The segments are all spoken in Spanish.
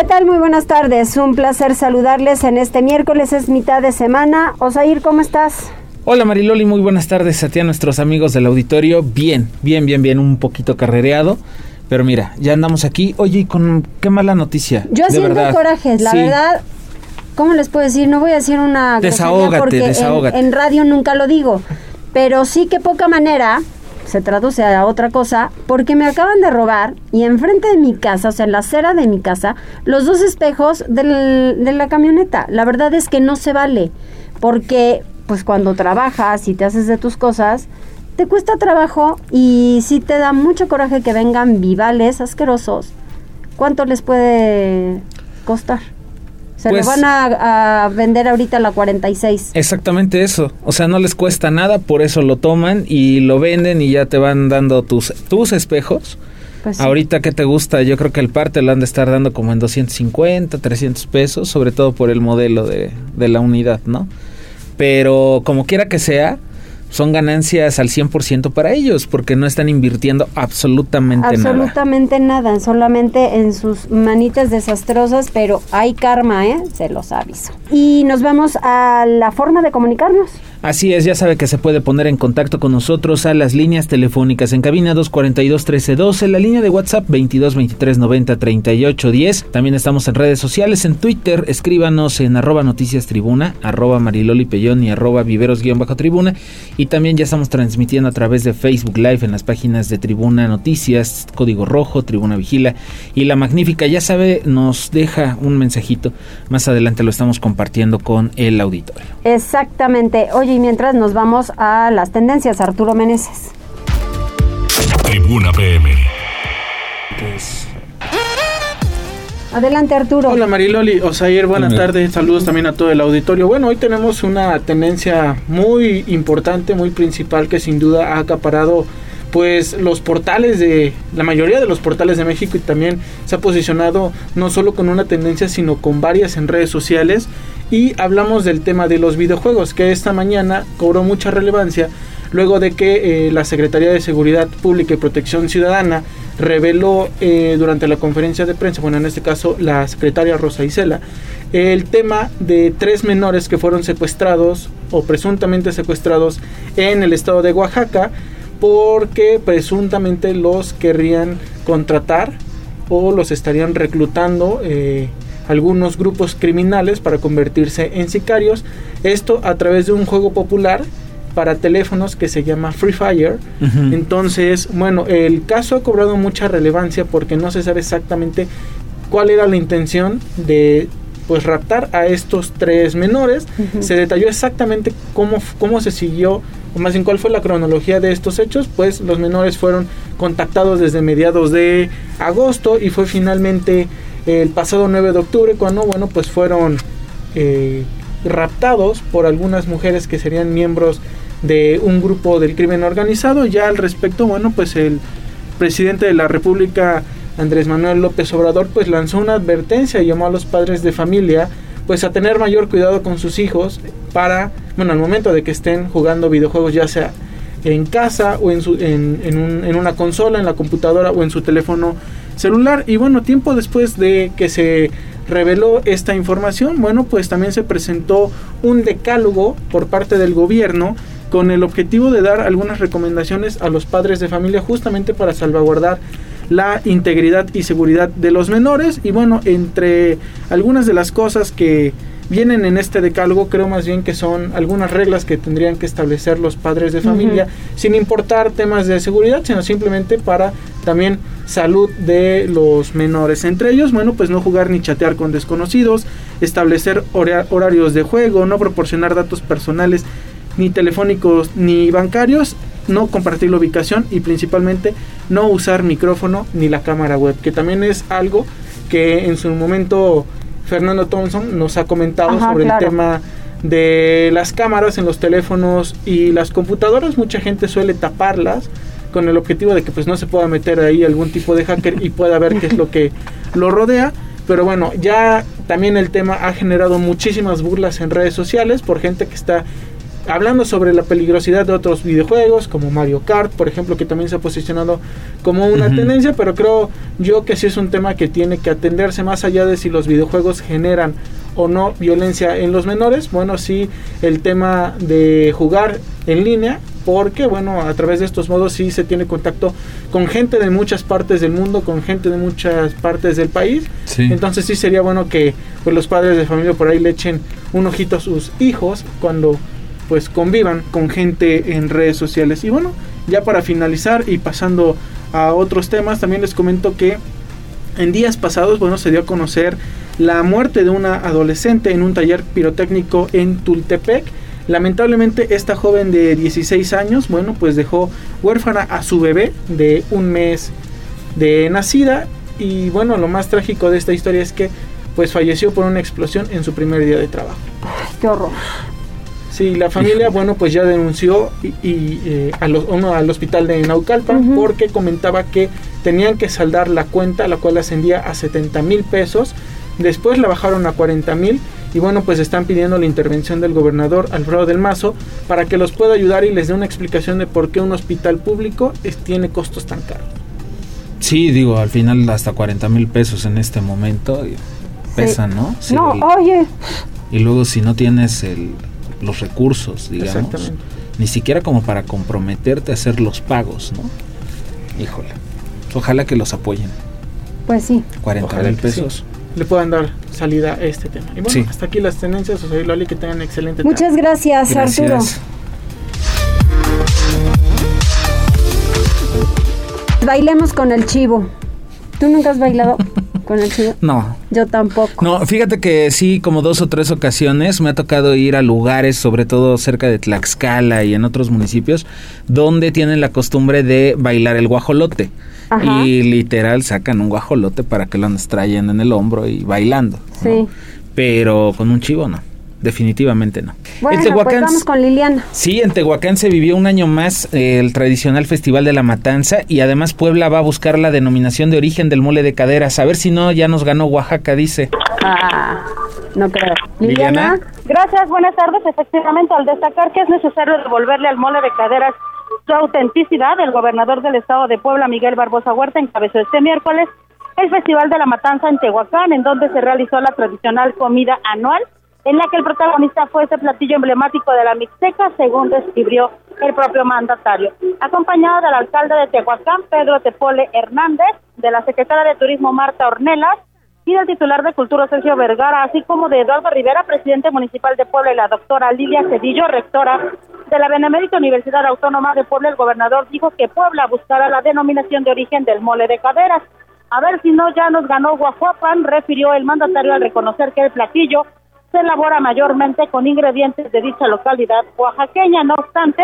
¿Qué tal? Muy buenas tardes. Un placer saludarles en este miércoles, es mitad de semana. Osair, ¿cómo estás? Hola Mariloli, muy buenas tardes a ti a nuestros amigos del auditorio. Bien, bien, bien, bien, un poquito carrereado. Pero mira, ya andamos aquí. Oye, con qué mala noticia. Yo de siento verdad. corajes, la Sí. verdad. ¿Cómo les puedo decir? No voy a decir una Desahógate, porque en- desahógate. En, radio nunca lo digo. Pero sí que poca manera se traduce a otra cosa porque me acaban de robar y enfrente de mi casa, o sea, en la acera de mi casa, los dos espejos del- de la camioneta. La verdad es que no se vale porque pues cuando trabajas y te haces de tus cosas, te cuesta trabajo y sí te da mucho coraje que vengan vivales asquerosos. ¿Cuánto les puede costar? Se Pues- lo van a, a vender ahorita a la 46. Exactamente eso. O sea, no les cuesta nada, por eso lo toman y lo venden y ya te van dando tus, tus espejos. Pues sí. Ahorita, ¿qué te gusta? Yo creo que el parte lo han de estar dando como en 250, 300 pesos, sobre todo por el modelo de, de la unidad, ¿no? Pero como quiera que sea, son ganancias al 100% para ellos, porque no están invirtiendo absolutamente, nada. Absolutamente nada. solamente en sus manitas desastrosas, pero hay karma, ¿eh? Se los aviso. Y nos vamos a la forma de comunicarnos. Así es, ya sabe que se puede poner en contacto con nosotros a las líneas telefónicas en cabina 242 1312, la línea de WhatsApp 22 23 90 38 10. También estamos en redes sociales, en Twitter, escríbanos en arroba noticias tribuna, arroba mariloli pellón y arroba viveros guion bajo tribuna. Y también ya estamos transmitiendo a través de Facebook Live en las páginas de Tribuna Noticias, Código Rojo, Tribuna Vigila y La Magnífica. Ya sabe, nos deja un mensajito. Más adelante lo estamos compartiendo con el auditorio. Exactamente. Oye, y mientras nos vamos a las tendencias, Arturo Meneses. Tribuna PM. Adelante, Arturo. Hola Mariloli, Osair, buenas tardes, saludos también a todo el auditorio. Bueno, hoy tenemos una tendencia muy importante, muy principal que sin duda ha acaparado pues los portales de la mayoría de los portales de México y también se ha posicionado no solo con una tendencia sino con varias en redes sociales y hablamos del tema de los videojuegos que esta mañana cobró mucha relevancia luego de que eh, la Secretaría de Seguridad Pública y Protección Ciudadana reveló eh, durante la conferencia de prensa, bueno, en este caso la secretaria Rosa Isela, el tema de tres menores que fueron secuestrados o presuntamente secuestrados en el estado de Oaxaca porque presuntamente los querrían contratar o los estarían reclutando eh, algunos grupos criminales para convertirse en sicarios. Esto a través de un juego popular para teléfonos que se llama Free Fire. Entonces, bueno, el caso ha cobrado mucha relevancia porque no se sabe exactamente cuál era la intención de pues raptar a estos tres menores. Se detalló exactamente cómo, cómo se siguió, o más bien cuál fue la cronología de estos hechos, pues los menores fueron contactados desde mediados de agosto y fue finalmente el pasado 9 de octubre cuando, bueno, pues fueron eh, raptados por algunas mujeres que serían miembros de un grupo del crimen organizado. Ya al respecto, bueno, pues el presidente de la República, Andrés Manuel López Obrador, pues lanzó una advertencia y llamó a los padres de familia pues a tener mayor cuidado con sus hijos para, bueno, al momento de que estén jugando videojuegos, ya sea en casa o en, su, en, en, un- en una consola, en la computadora o en su teléfono celular. Y bueno, tiempo después de que se reveló esta información, bueno, pues también se presentó un decálogo por parte del gobierno con el objetivo de dar algunas recomendaciones a los padres de familia justamente para salvaguardar la integridad y seguridad de los menores y bueno, entre algunas de las cosas que vienen en este decálogo, creo más bien que son algunas reglas que tendrían que establecer los padres de familia, sin importar temas de seguridad, sino simplemente para también salud de los menores. Entre ellos, bueno, pues no jugar ni chatear con desconocidos, establecer hora- horarios de juego, no proporcionar datos personales ni telefónicos ni bancarios no compartir la ubicación y principalmente no usar micrófono ni la cámara web, que también es algo que en su momento Fernando Thompson nos ha comentado sobre el tema de las cámaras en los teléfonos y las computadoras. Mucha gente suele taparlas con el objetivo de que pues no se pueda meter ahí algún tipo de hacker y pueda ver qué es lo que lo rodea. Pero bueno, ya también el tema ha generado muchísimas burlas en redes sociales por gente que está hablando sobre la peligrosidad de otros videojuegos como Mario Kart, por ejemplo, que también se ha posicionado como una tendencia, pero creo yo que sí es un tema que tiene que atenderse más allá de si los videojuegos generan o no violencia en los menores. Bueno, sí, el tema de jugar en línea, porque bueno, a través de estos modos sí se tiene contacto con gente de muchas partes del mundo, con gente de muchas partes del país. Entonces sí sería bueno que pues, los padres de familia por ahí le echen un ojito a sus hijos cuando pues convivan con gente en redes sociales. Y bueno, ya para finalizar y pasando a otros temas, también les comento que en días pasados, bueno, se dio a conocer la muerte de una adolescente en un taller pirotécnico en Tultepec. Lamentablemente esta joven de 16 años, bueno, pues dejó huérfana a su bebé de un mes de nacida y bueno, lo más trágico de esta historia es que pues falleció por una explosión en su primer día de trabajo. qué horror. Sí, la familia, bueno, pues ya denunció y, eh, a al hospital de Naucalpan porque comentaba que tenían que saldar la cuenta, la cual ascendía a 70 mil pesos. Después la bajaron a 40 mil y bueno, pues están pidiendo la intervención del gobernador Alfredo del Mazo para que los pueda ayudar y les dé una explicación de por qué un hospital público tiene costos tan caros. Sí, digo, al final hasta 40 mil pesos en este momento pesa, ¿no? no, oye. Y luego si no tienes el, los recursos, digamos. Ni siquiera como para comprometerte a hacer los pagos, ¿no? Híjole. Ojalá que los apoyen. Pues sí. 40 mil pesos. Le puedan dar salida a este tema. Y bueno, hasta aquí las tendencias. O sea, Loli, que tengan excelente Muchas gracias, Arturo. Bailemos con el chivo. ¿Tú nunca has bailado? con el chivo? No. Yo tampoco. No, fíjate que sí, como dos o tres ocasiones me ha tocado ir a lugares, sobre todo cerca de Tlaxcala y en otros municipios, donde tienen la costumbre de bailar el guajolote. Y literal sacan un guajolote para que lo andes trayendo en el hombro y bailando. Sí. Pero con un chivo no. Definitivamente no. Bueno, pues vamos con Liliana. Sí, en Tehuacán se vivió un año más eh, el tradicional Festival de la Matanza y además Puebla va a buscar la denominación de origen del mole de caderas. A ver si no, ya nos ganó Oaxaca, dice. Ah, no creo. Liliana. Gracias, buenas tardes. Efectivamente, al destacar que es necesario devolverle al mole de caderas su autenticidad, el gobernador del estado de Puebla, Miguel Barbosa Huerta, encabezó este miércoles el Festival de la Matanza en Tehuacán, en donde se realizó la tradicional comida anual en la que el protagonista fue ese platillo emblemático de la Mixteca, según describió el propio mandatario. Acompañado del alcalde de Tehuacán, Pedro Tepole Hernández, de la secretaria de Turismo Marta Ornelas y del titular de Cultura Sergio Vergara, así como de Eduardo Rivera, presidente municipal de Puebla, y la doctora Lilia Cedillo, rectora de la Benemérita Universidad Autónoma de Puebla, el gobernador dijo que Puebla buscará la denominación de origen del mole de caderas. A ver si no ya nos ganó Guajuapan, refirió el mandatario al reconocer que el platillo se elabora mayormente con ingredientes de dicha localidad oaxaqueña. No obstante,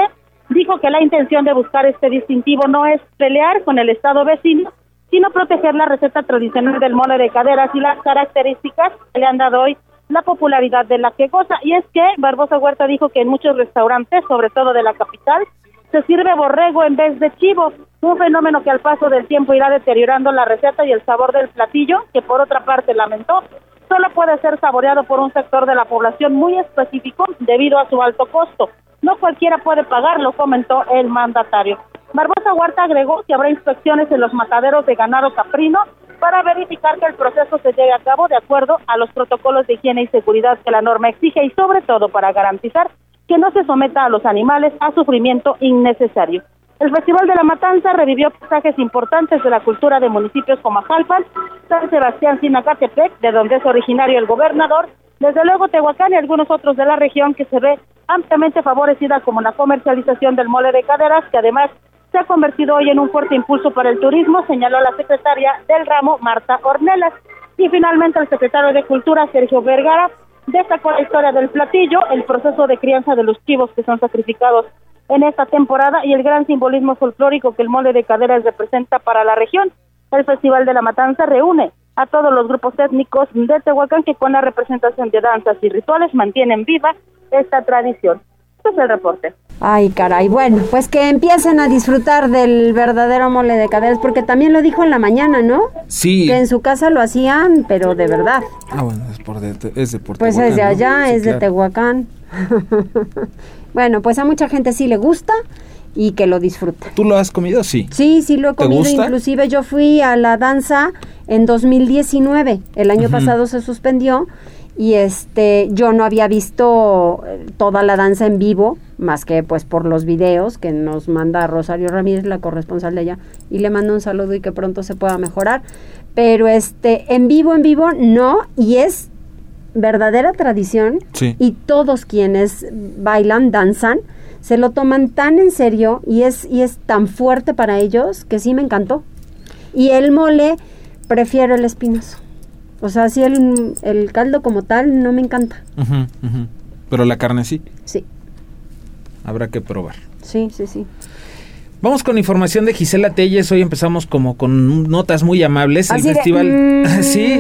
dijo que la intención de buscar este distintivo no es pelear con el estado vecino, sino proteger la receta tradicional del mole de caderas y las características que le han dado hoy la popularidad de la que goza. Y es que Barbosa Huerta dijo que en muchos restaurantes, sobre todo de la capital, se sirve borrego en vez de chivo, un fenómeno que al paso del tiempo irá deteriorando la receta y el sabor del platillo, que por otra parte lamentó solo puede ser saboreado por un sector de la población muy específico debido a su alto costo. No cualquiera puede pagarlo, comentó el mandatario. Barbosa Huerta agregó que habrá inspecciones en los mataderos de ganado caprino para verificar que el proceso se lleve a cabo de acuerdo a los protocolos de higiene y seguridad que la norma exige y sobre todo para garantizar que no se someta a los animales a sufrimiento innecesario. El Festival de la Matanza revivió pasajes importantes de la cultura de municipios como Ajalpan, San Sebastián, Sinacatepec, de donde es originario el gobernador, desde luego Tehuacán y algunos otros de la región que se ve ampliamente favorecida como la comercialización del mole de caderas, que además se ha convertido hoy en un fuerte impulso para el turismo, señaló la secretaria del ramo, Marta Ornelas. Y finalmente el secretario de Cultura, Sergio Vergara, destacó la historia del platillo, el proceso de crianza de los chivos que son sacrificados en esta temporada y el gran simbolismo folclórico que el mole de caderas representa para la región. El Festival de la Matanza reúne a todos los grupos étnicos de Tehuacán que con la representación de danzas y rituales mantienen viva esta tradición. Este es el reporte. Ay, caray. Bueno, pues que empiecen a disfrutar del verdadero mole de caderas, porque también lo dijo en la mañana, ¿no? Sí. Que en su casa lo hacían, pero de verdad. Ah, bueno, es, por de, es de por Pues Tehuacán, es de ¿no? allá, Sí, es de. Tehuacán. bueno, pues a mucha gente sí le gusta y que lo disfruta. ¿Tú lo has comido? Sí. Sí, sí lo he ¿Te comido. gusta? Inclusive yo fui a la danza en 2019. El año pasado se suspendió y este yo no había visto eh, toda la danza en vivo más que pues por los videos que nos manda Rosario Ramírez, la corresponsal de ella, y le mando un saludo y que pronto se pueda mejorar. Pero este en vivo en vivo no y es verdadera tradición Sí. y todos quienes bailan, danzan, se lo toman tan en serio y es, y es tan fuerte para ellos que sí me encantó. Y el mole, prefiero el espinazo. O sea, sí, el, el caldo como tal no me encanta. Pero la carne sí. Sí, Habrá que probar. sí, sí, sí. Vamos con información de Gisela Telles. Hoy empezamos como con notas muy amables. El de, festival. mm. sí.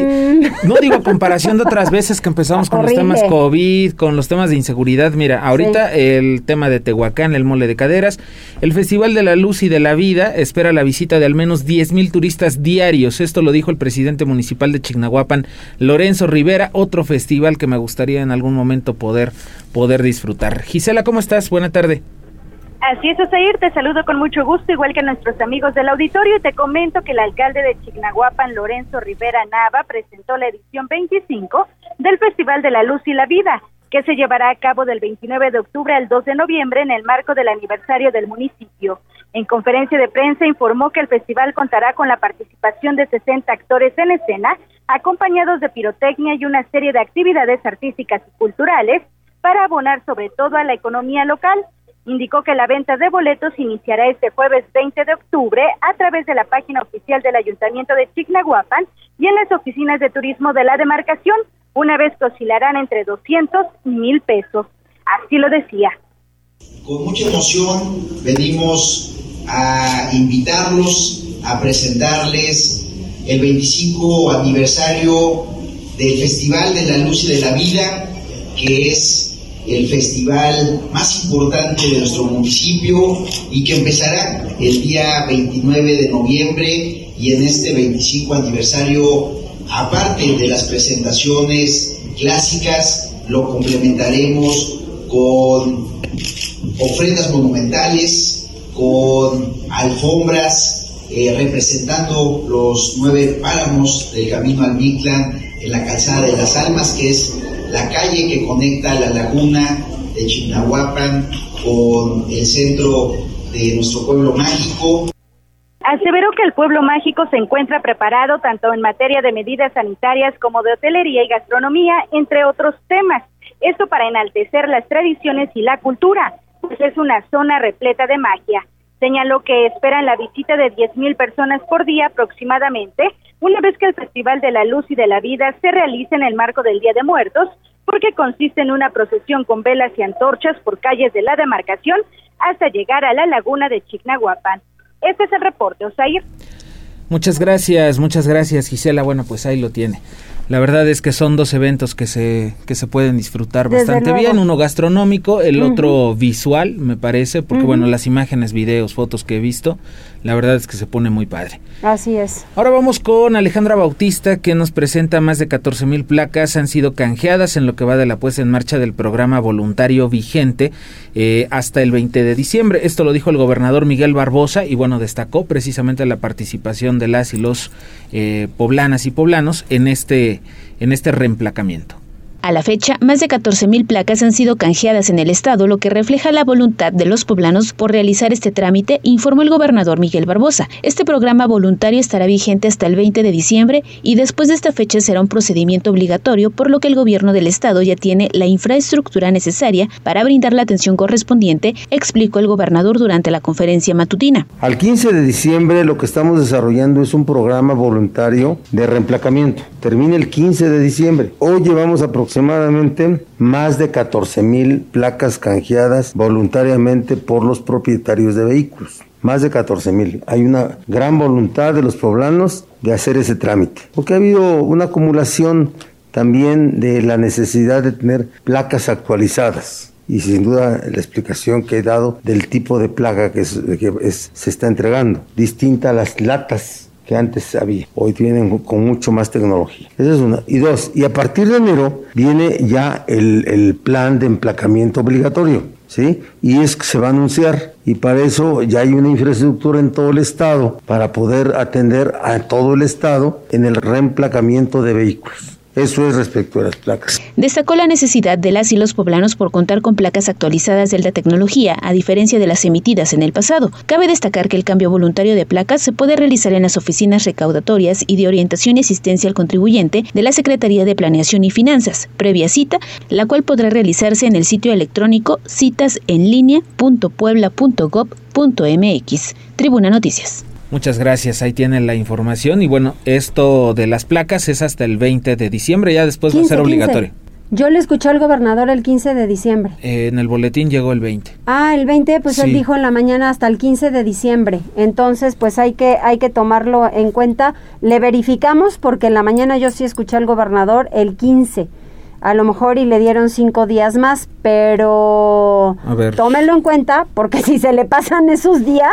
No digo comparación de otras veces que empezamos con Horrible. los temas COVID, con los temas de inseguridad. Mira, ahorita el tema de Tehuacán, el mole de caderas. El Festival de la Luz y de la Vida espera la visita de al menos 10 mil turistas diarios. Esto lo dijo el presidente municipal de Chignahuapan, Lorenzo Rivera. Otro festival que me gustaría en algún momento poder, poder disfrutar. Gisela, ¿cómo estás? Buena tarde. Así es, Osair, te saludo con mucho gusto, igual que a nuestros amigos del auditorio, y te comento que el alcalde de Chignahuapan, Lorenzo Rivera Nava, presentó la edición 25 del Festival de la Luz y la Vida, que se llevará a cabo del 29 de octubre al 2 de noviembre en el marco del aniversario del municipio. En conferencia de prensa informó que el festival contará con la participación de 60 actores en escena, acompañados de pirotecnia y una serie de actividades artísticas y culturales para abonar sobre todo a la economía local. Indicó que la venta de boletos iniciará este jueves 20 de octubre a través de la página oficial del Ayuntamiento de Chignahuapan y en las oficinas de turismo de la demarcación, una vez que oscilarán entre 200 y 1000 pesos. Así lo decía. Con mucha emoción venimos a invitarlos a presentarles el 25 aniversario del Festival de la Luz y de la Vida, que es el festival más importante de nuestro municipio y que empezará el día 29 de noviembre y en este 25 aniversario, aparte de las presentaciones clásicas, lo complementaremos con ofrendas monumentales, con alfombras eh, representando los nueve páramos del camino al Mictlán en la calzada de las Almas, que es la calle que conecta la laguna de Chignahuapan con el centro de nuestro pueblo mágico. Aseveró que el pueblo mágico se encuentra preparado tanto en materia de medidas sanitarias como de hotelería y gastronomía, entre otros temas. Esto para enaltecer las tradiciones y la cultura, pues es una zona repleta de magia. Señaló que esperan la visita de 10.000 personas por día aproximadamente, una vez que el Festival de la Luz y de la Vida se realice en el marco del Día de Muertos, porque consiste en una procesión con velas y antorchas por calles de la demarcación hasta llegar a la laguna de Chignahuapan. Este es el reporte, Osair. Muchas gracias, muchas gracias Gisela. Bueno, pues ahí lo tiene. La verdad es que son dos eventos que se, que se pueden disfrutar Desde bastante luego. bien. Uno gastronómico, el otro visual, me parece, porque bueno, las imágenes, videos, fotos que he visto, la verdad es que se pone muy padre. Así es. Ahora vamos con Alejandra Bautista, que nos presenta más de 14 mil placas. Han sido canjeadas en lo que va de la puesta en marcha del programa voluntario vigente eh, hasta el 20 de diciembre. Esto lo dijo el gobernador Miguel Barbosa y bueno, destacó precisamente la participación de las y los eh, poblanas y poblanos en este, en este reemplacamiento. A la fecha, más de 14.000 placas han sido canjeadas en el estado, lo que refleja la voluntad de los poblanos por realizar este trámite, informó el gobernador Miguel Barbosa. Este programa voluntario estará vigente hasta el 20 de diciembre y después de esta fecha será un procedimiento obligatorio, por lo que el gobierno del estado ya tiene la infraestructura necesaria para brindar la atención correspondiente, explicó el gobernador durante la conferencia matutina. Al 15 de diciembre lo que estamos desarrollando es un programa voluntario de reemplacamiento. Termine el 15 de diciembre. Hoy llevamos aproximadamente más de 14 mil placas canjeadas voluntariamente por los propietarios de vehículos. Más de 14 mil. Hay una gran voluntad de los poblanos de hacer ese trámite, porque ha habido una acumulación también de la necesidad de tener placas actualizadas. Y sin duda la explicación que he dado del tipo de placa que, se está entregando, distinta a las latas que antes había. Hoy vienen con mucho más tecnología. Esa es una. Y dos, y a partir de enero viene ya el, el plan de emplacamiento obligatorio. ¿Sí? Y es que se va a anunciar y para eso ya hay una infraestructura en todo el estado para poder atender a todo el estado en el reemplacamiento de vehículos. Eso es respecto a las placas. Destacó la necesidad de las y los poblanos por contar con placas actualizadas de alta tecnología, a diferencia de las emitidas en el pasado. Cabe destacar que el cambio voluntario de placas se puede realizar en las oficinas recaudatorias y de orientación y asistencia al contribuyente de la Secretaría de Planeación y Finanzas, previa cita, la cual podrá realizarse en el sitio electrónico citasenlinea.puebla.gov.mx. Tribuna Noticias. Muchas gracias, ahí tienen la información y bueno, esto de las placas es hasta el 20 de diciembre, ya después va a ser obligatorio. Yo le escuché al gobernador el 15 de diciembre. Eh, en el boletín llegó el 20. Ah, el 20, pues él dijo en la mañana hasta el 15 de diciembre. Entonces, pues hay que hay que tomarlo en cuenta. Le verificamos porque en la mañana yo sí escuché al gobernador el 15. A lo mejor y le dieron cinco días más, pero tómelo en cuenta porque si se le pasan esos días,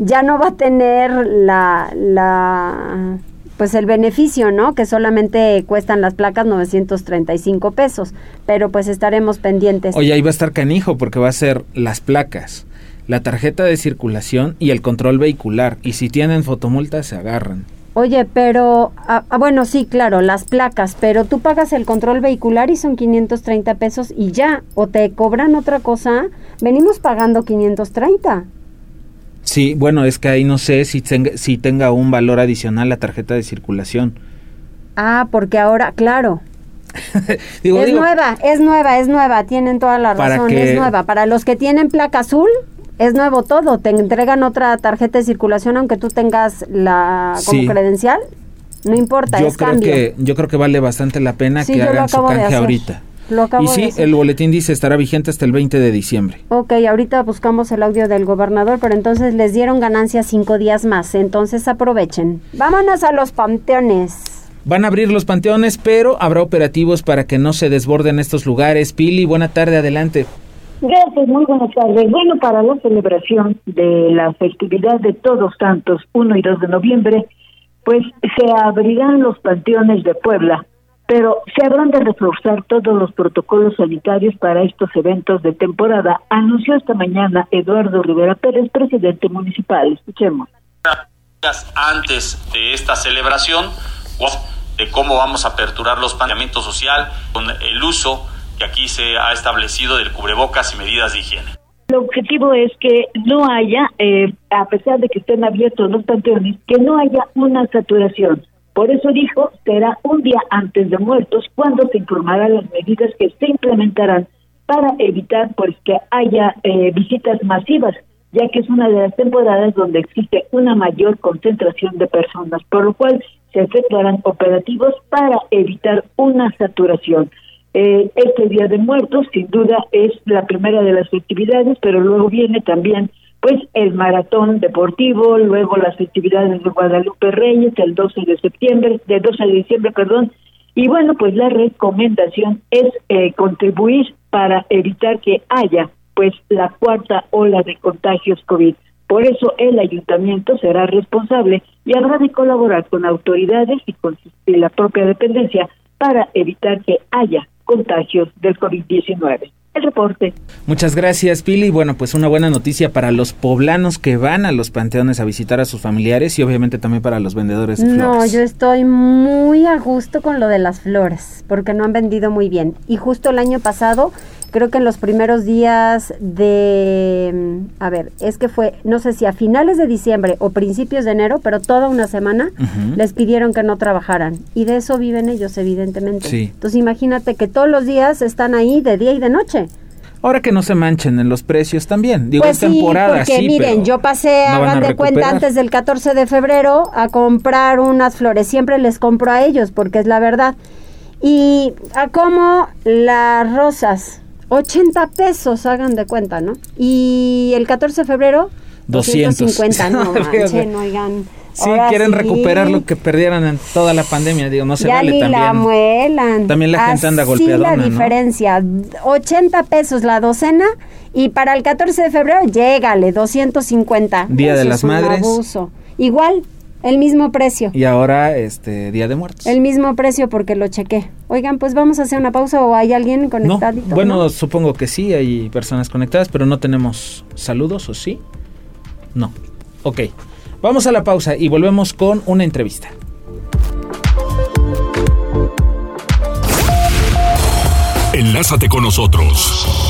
ya no va a tener la, la pues el beneficio, ¿no? Que solamente cuestan las placas 935 pesos, pero pues estaremos pendientes. Oye, ahí va a estar canijo porque va a ser las placas, la tarjeta de circulación y el control vehicular, y si tienen fotomultas se agarran. Oye, pero, ah, ah, bueno, sí, claro, las placas, pero tú pagas el control vehicular y son 530 pesos y ya, o te cobran otra cosa, venimos pagando 530. Sí, bueno, es que ahí no sé si tenga, si tenga un valor adicional la tarjeta de circulación. Ah, porque ahora, claro. es nueva, es nueva, es nueva, tienen toda la razón, es nueva. Para los que tienen placa azul, es nuevo todo, te entregan otra tarjeta de circulación aunque tú tengas la como credencial, no importa, yo es creo Que, yo creo que vale bastante la pena que hagan su canje ahorita y sí, el boletín dice estará vigente hasta el 20 de diciembre. Ok, ahorita buscamos el audio del gobernador, pero entonces les dieron ganancia cinco días más, entonces aprovechen. Vámonos a los panteones. Van a abrir los panteones, pero habrá operativos para que no se desborden estos lugares. Pili, buena tarde, adelante. Gracias, muy buenas tardes. Bueno, para la celebración de la festividad de Todos Santos, 1 y 2 de noviembre, pues se abrirán los panteones de Puebla pero se habrán de reforzar todos los protocolos sanitarios para estos eventos de temporada, anunció esta mañana Eduardo Rivera Pérez, presidente municipal. Escuchemos. Antes de esta celebración, de cómo vamos a aperturar los planeamientos social con el uso que aquí se ha establecido del cubrebocas y medidas de higiene. El objetivo es que no haya, eh, a pesar de que estén abiertos los panteones, que no haya una saturación por eso dijo, será un día antes de muertos cuando se informarán las medidas que se implementarán para evitar pues que haya eh, visitas masivas, ya que es una de las temporadas donde existe una mayor concentración de personas, por lo cual se efectuarán operativos para evitar una saturación. Eh, este Día de Muertos, sin duda, es la primera de las festividades, pero luego viene también pues el maratón deportivo, luego las festividades de Guadalupe Reyes el 12 de septiembre, del 12 de diciembre, perdón, y bueno, pues la recomendación es eh, contribuir para evitar que haya pues la cuarta ola de contagios COVID. Por eso el ayuntamiento será responsable y habrá de colaborar con autoridades y con la propia dependencia para evitar que haya contagios del COVID-19 el reporte. Muchas gracias, Pili. Bueno, pues una buena noticia para los poblanos que van a los panteones a visitar a sus familiares y obviamente también para los vendedores de flores. No, yo estoy muy a gusto con lo de las flores, porque no han vendido muy bien. Y justo el año pasado creo que en los primeros días de, mm, a ver, es que fue, no sé si a finales de diciembre o principios de enero, pero toda una semana les pidieron que no trabajaran. Y de eso viven ellos, evidentemente. Entonces imagínate que todos los días están ahí de día y de noche. Ahora que no se manchen en los precios también. Digo, pues es temporada, sí, porque miren, yo pasé, hagan de cuenta, antes del 14 de febrero a comprar unas flores. Siempre les compro a ellos, porque es la verdad. Y a como las rosas, 80 pesos, hagan de cuenta, ¿no? Y el 14 de febrero, 250. no manchen, oigan. Sí, quieren recuperar lo que perdieron en toda la pandemia, digo, no se ya vale ni también. la muelan. También la gente anda Así golpeadona, la diferencia, 80 pesos la docena y para el 14 de febrero llégale 250. Día de Eso las es un Madres. abuso. Igual, el mismo precio. Y ahora este Día de Muertos. El mismo precio porque lo chequé. Oigan, pues vamos a hacer una pausa o hay alguien No, conectadito. bueno, ¿no? supongo que sí, hay personas conectadas, pero no tenemos saludos, ¿o sí? No. Ok. Vamos a la pausa y volvemos con una entrevista. Enlázate con nosotros.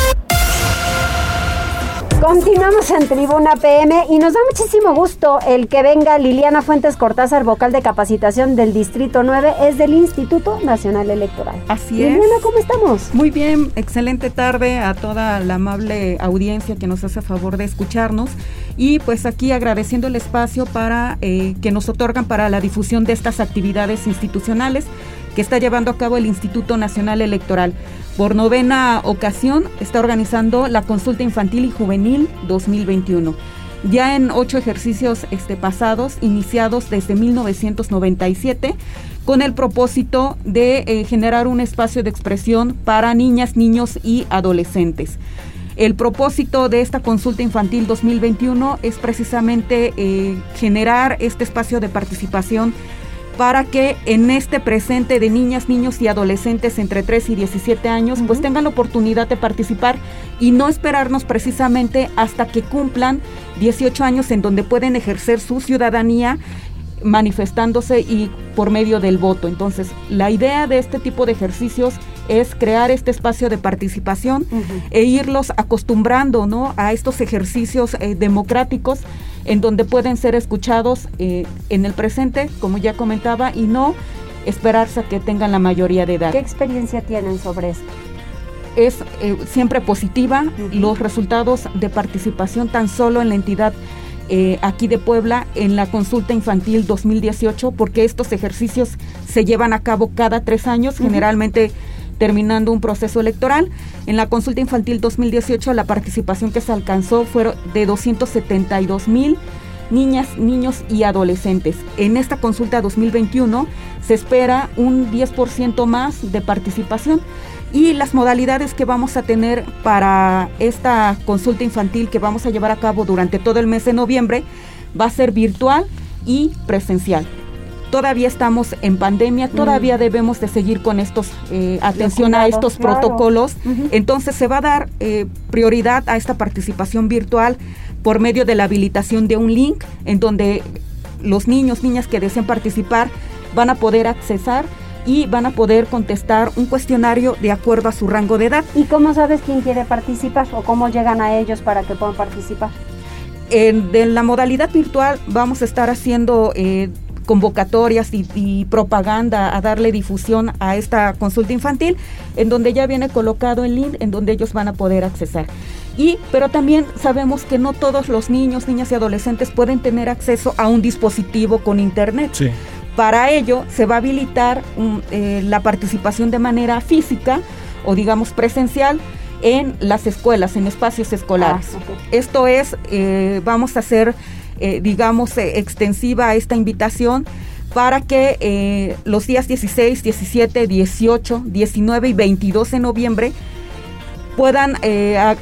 Continuamos en Tribuna PM y nos da muchísimo gusto el que venga Liliana Fuentes Cortázar, vocal de capacitación del Distrito 9, es del Instituto Nacional Electoral. Así Liliana, es. ¿cómo estamos? Muy bien, excelente tarde a toda la amable audiencia que nos hace favor de escucharnos y pues aquí agradeciendo el espacio para eh, que nos otorgan para la difusión de estas actividades institucionales que está llevando a cabo el Instituto Nacional Electoral. Por novena ocasión está organizando la consulta infantil y juvenil 2021. Ya en ocho ejercicios este, pasados, iniciados desde 1997, con el propósito de eh, generar un espacio de expresión para niñas, niños y adolescentes. El propósito de esta consulta infantil 2021 es precisamente eh, generar este espacio de participación para que en este presente de niñas, niños y adolescentes entre 3 y 17 años, pues tengan la oportunidad de participar y no esperarnos precisamente hasta que cumplan 18 años en donde pueden ejercer su ciudadanía manifestándose y por medio del voto. Entonces, la idea de este tipo de ejercicios es crear este espacio de participación e irlos acostumbrando ¿no? a estos ejercicios eh, democráticos en donde pueden ser escuchados eh, en el presente, como ya comentaba, y no esperarse a que tengan la mayoría de edad. ¿Qué experiencia tienen sobre esto? Es eh, siempre positiva, los resultados de participación tan solo en la entidad eh, aquí de Puebla en la consulta infantil 2018, porque estos ejercicios se llevan a cabo cada tres años, generalmente terminando un proceso electoral. En la consulta infantil 2018 la participación que se alcanzó fue de 272 mil niñas, niños y adolescentes. En esta consulta 2021 se espera un 10% más de participación y las modalidades que vamos a tener para esta consulta infantil que vamos a llevar a cabo durante todo el mes de noviembre va a ser virtual y presencial. Todavía estamos en pandemia, todavía debemos de seguir con estos eh, atención a estos claro. protocolos. Entonces se va a dar eh, prioridad a esta participación virtual por medio de la habilitación de un link en donde los niños, niñas que deseen participar van a poder accesar y van a poder contestar un cuestionario de acuerdo a su rango de edad. ¿Y cómo sabes quién quiere participar o cómo llegan a ellos para que puedan participar? En, la modalidad virtual vamos a estar haciendo eh, convocatorias y, y propaganda a darle difusión a esta consulta infantil, en donde ya viene colocado el link en donde ellos van a poder accesar. Y, pero también sabemos que no todos los niños, niñas y adolescentes pueden tener acceso a un dispositivo con internet. Sí. Para ello se va a habilitar mm, eh, la participación de manera física o digamos presencial en las escuelas, en espacios escolares. Ah. Esto es, eh, vamos a hacer, eh, digamos, eh, extensiva esta invitación para que eh, los días 16, 17, 18, 19 y 22 de noviembre puedan eh, a-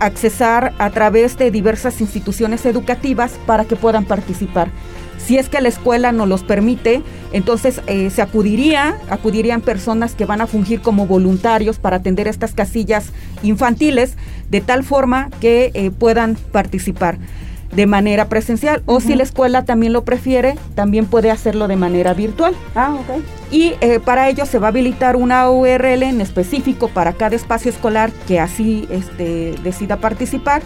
accesar a través de diversas instituciones educativas para que puedan participar. Si es que la escuela no los permite, entonces se acudiría, acudirían personas que van a fungir como voluntarios para atender estas casillas infantiles de tal forma que puedan participar. De manera presencial o si la escuela también lo prefiere, también puede hacerlo de manera virtual. Ah, ok. Y eh, para ello se va a habilitar una URL en específico para cada espacio escolar que así este, decida participar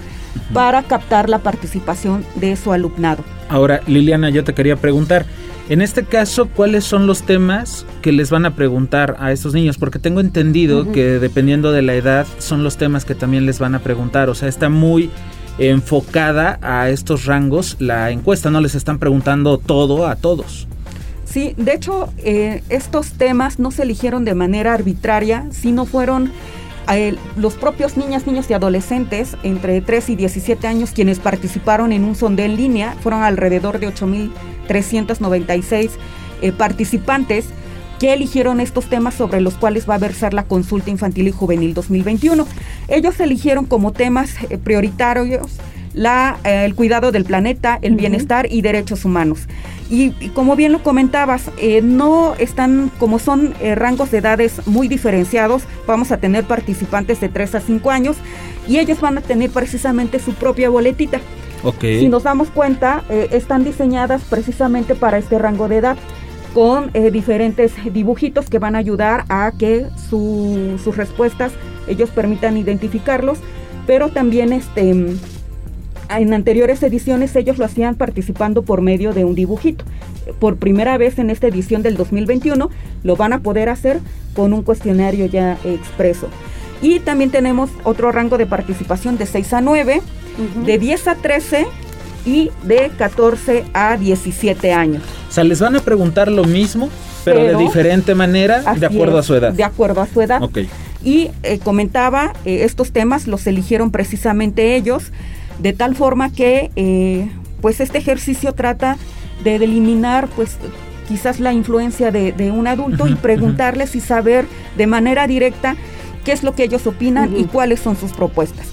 para captar la participación de su alumnado. Ahora, Liliana, yo te quería preguntar, en este caso, ¿cuáles son los temas que les van a preguntar a estos niños? Porque tengo entendido que dependiendo de la edad son los temas que también les van a preguntar. O sea, está muy enfocada a estos rangos la encuesta, no les están preguntando todo a todos. Sí, de hecho, eh, estos temas no se eligieron de manera arbitraria, sino fueron eh, los propios niñas, niños y adolescentes entre 3 y 17 años quienes participaron en un sondeo en línea, fueron alrededor de 8.396 eh, participantes que eligieron estos temas sobre los cuales va a versar la consulta infantil y juvenil 2021. Ellos eligieron como temas eh, prioritarios la, eh, el cuidado del planeta, el bienestar y derechos humanos. Y, como bien lo comentabas, eh, no están, como son rangos de edades muy diferenciados, vamos a tener participantes de 3 a 5 años y ellos van a tener precisamente su propia boletita. Si nos damos cuenta, están diseñadas precisamente para este rango de edad con eh, diferentes dibujitos que van a ayudar a que sus respuestas ellos permitan identificarlos, pero también este en anteriores ediciones ellos lo hacían participando por medio de un dibujito. Por primera vez en esta edición del 2021 lo van a poder hacer con un cuestionario ya expreso. Y también tenemos otro rango de participación de 6 a 9, de 10 a 13 y de 14 a 17 años. O sea, les van a preguntar lo mismo, pero, de diferente manera, de acuerdo a su edad. De acuerdo a su edad. Ok. Y eh, comentaba, eh, estos temas los eligieron precisamente ellos, de tal forma que, eh, pues, este ejercicio trata de eliminar, pues, quizás la influencia de, un adulto y preguntarles y saber de manera directa qué es lo que ellos opinan y cuáles son sus propuestas.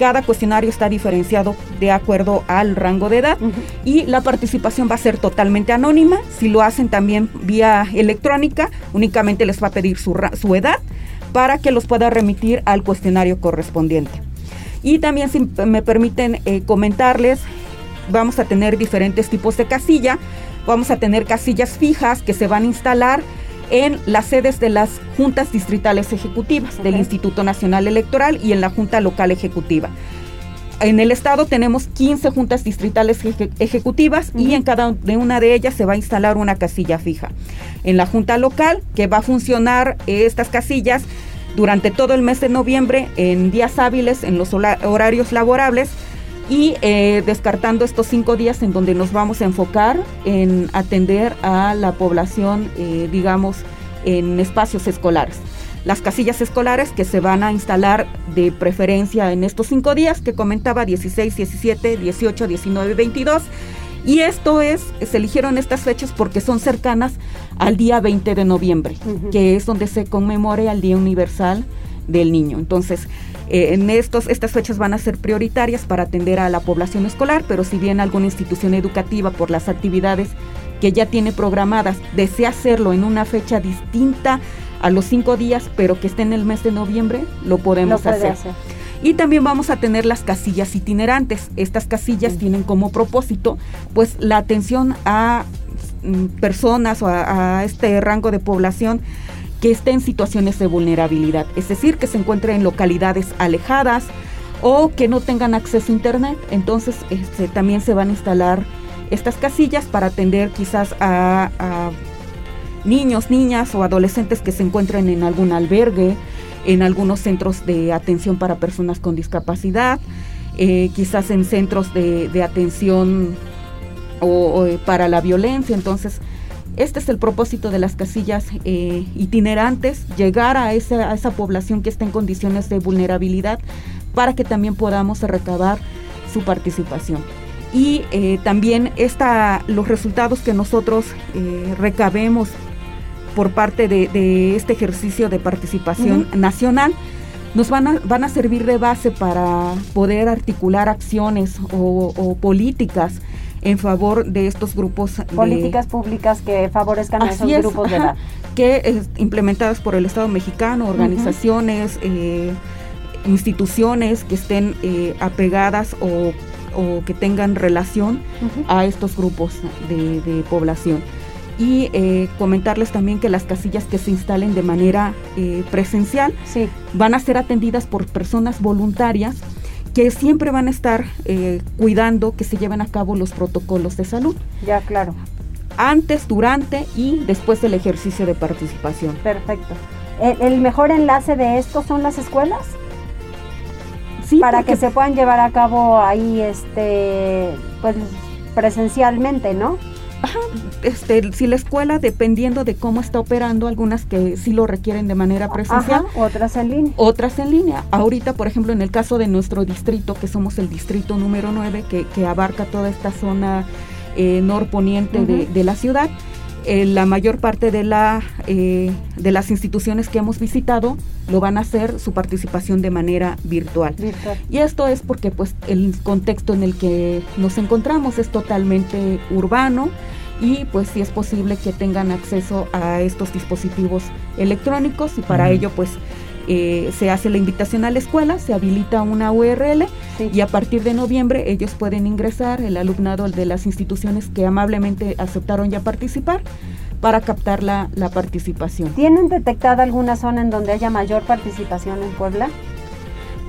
Cada cuestionario está diferenciado de acuerdo al rango de edad y la participación va a ser totalmente anónima. Si lo hacen también vía electrónica, únicamente les va a pedir su, edad para que los pueda remitir al cuestionario correspondiente. Y también, si me permiten eh, comentarles, vamos a tener diferentes tipos de casilla. Vamos a tener casillas fijas que se van a instalar en las sedes de las juntas distritales ejecutivas del Instituto Nacional Electoral y en la Junta Local Ejecutiva. En el estado tenemos 15 juntas distritales ejecutivas y en cada una de ellas se va a instalar una casilla fija. En la junta local, que va a funcionar estas casillas durante todo el mes de noviembre en días hábiles, en los horarios laborables, y eh, descartando estos cinco días en donde nos vamos a enfocar en atender a la población, eh, digamos, en espacios escolares. Las casillas escolares que se van a instalar de preferencia en estos cinco días que comentaba 16, 17, 18, 19, 22. Y esto es, se eligieron estas fechas porque son cercanas al día 20 de noviembre, que es donde se conmemore el Día Universal del Niño. Entonces, eh, en estos, estas fechas van a ser prioritarias para atender a la población escolar, pero si bien alguna institución educativa por las actividades que ya tiene programadas desea hacerlo en una fecha distinta a los cinco días, pero que esté en el mes de noviembre, lo podemos hacer. Y también vamos a tener las casillas itinerantes. Estas casillas tienen como propósito, pues, la atención a mm, personas o a este rango de población que esté en situaciones de vulnerabilidad, es decir, que se encuentre en localidades alejadas o que no tengan acceso a Internet. Entonces este, también se van a instalar estas casillas para atender quizás a, niños, niñas o adolescentes que se encuentren en algún albergue, en algunos centros de atención para personas con discapacidad, eh, quizás en centros de, atención o, para la violencia. Entonces, este es el propósito de las casillas eh, itinerantes, llegar a esa, a esa población que está en condiciones de vulnerabilidad para que también podamos recabar su participación. Y eh, también esta, los resultados que nosotros eh, recabemos por parte de, este ejercicio de participación nacional nos van a, van a servir de base para poder articular acciones o políticas en favor de estos grupos. Políticas públicas que favorezcan a esos grupos de edad. Que implementadas por el Estado mexicano, organizaciones, eh, instituciones que estén eh, apegadas o o que tengan relación a estos grupos de, población. Y eh, comentarles también que las casillas que se instalen de manera eh, presencial van a ser atendidas por personas voluntarias que siempre van a estar eh, cuidando que se lleven a cabo los protocolos de salud. Ya, claro. Antes, durante y después del ejercicio de participación. Perfecto. ¿El, mejor enlace de esto son las escuelas? Sí. Para que se puedan llevar a cabo ahí, este, pues presencialmente, ¿no? Este, si la escuela, dependiendo de cómo está operando, algunas que sí lo requieren de manera presencial, otras en línea. Otras en línea. Ahorita, por ejemplo, en el caso de nuestro distrito, que somos el distrito número 9, que, que abarca toda esta zona eh, norponiente de, la ciudad, eh, la mayor parte de, la, eh, de las instituciones que hemos visitado lo van a hacer su participación de manera virtual. virtual. Y esto es porque pues el contexto en el que nos encontramos es totalmente urbano y pues si es posible que tengan acceso a estos dispositivos electrónicos y para ello pues eh, se hace la invitación a la escuela, se habilita una URL y a partir de noviembre ellos pueden ingresar, el alumnado de las instituciones que amablemente aceptaron ya participar, para captar la, la participación. ¿Tienen detectada alguna zona en donde haya mayor participación en Puebla?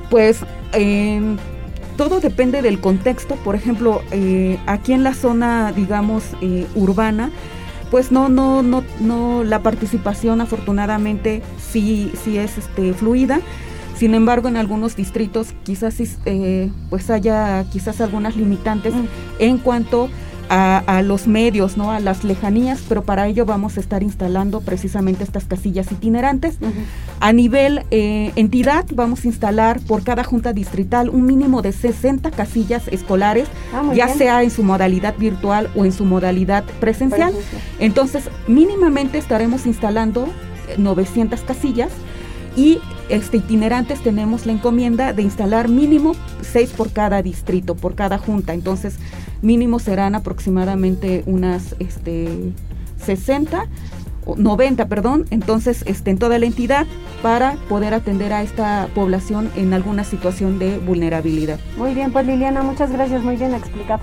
Pues todo depende del contexto. Por ejemplo, eh, aquí en la zona, digamos, eh, urbana, pues no, no, no, no, la participación afortunadamente sí, sí es este, fluida. Sin embargo, en algunos distritos quizás eh, pues haya quizás algunas limitantes mm. en cuanto a, los medios, ¿no? a las lejanías, pero para ello vamos a estar instalando precisamente estas casillas itinerantes. A nivel eh, entidad vamos a instalar por cada junta distrital un mínimo de 60 casillas escolares, ah, ya sea en su modalidad virtual o en su modalidad presencial. Entonces, mínimamente estaremos instalando 900 eh, casillas y este, itinerantes tenemos la encomienda de instalar mínimo 6 por cada distrito, por cada junta. Entonces, mínimo serán aproximadamente unas este, 60 90, perdón, entonces este, en toda la entidad para poder atender a esta población en alguna situación de vulnerabilidad. Muy bien, pues Liliana, muchas gracias, muy bien explicado.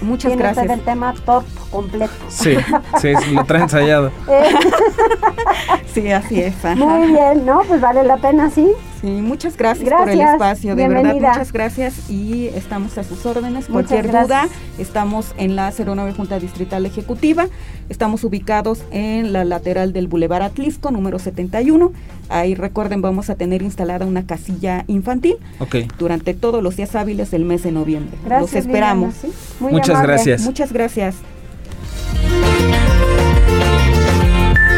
Muchas gracias. el tema top completo. Sí, sí, lo trae ensayado. sí, así es. Muy bien, ¿no? Pues vale la pena, sí. Sí, muchas gracias, por el espacio, de verdad, muchas gracias y estamos a sus órdenes. Cualquier duda, estamos en la 09 Junta Distrital Ejecutiva, estamos ubicados en la lateral del Boulevard Atlisco, número 71. Ahí recuerden, vamos a tener instalada una casilla infantil durante todos los días hábiles del mes de noviembre. Los esperamos. muchas gracias. Muchas gracias.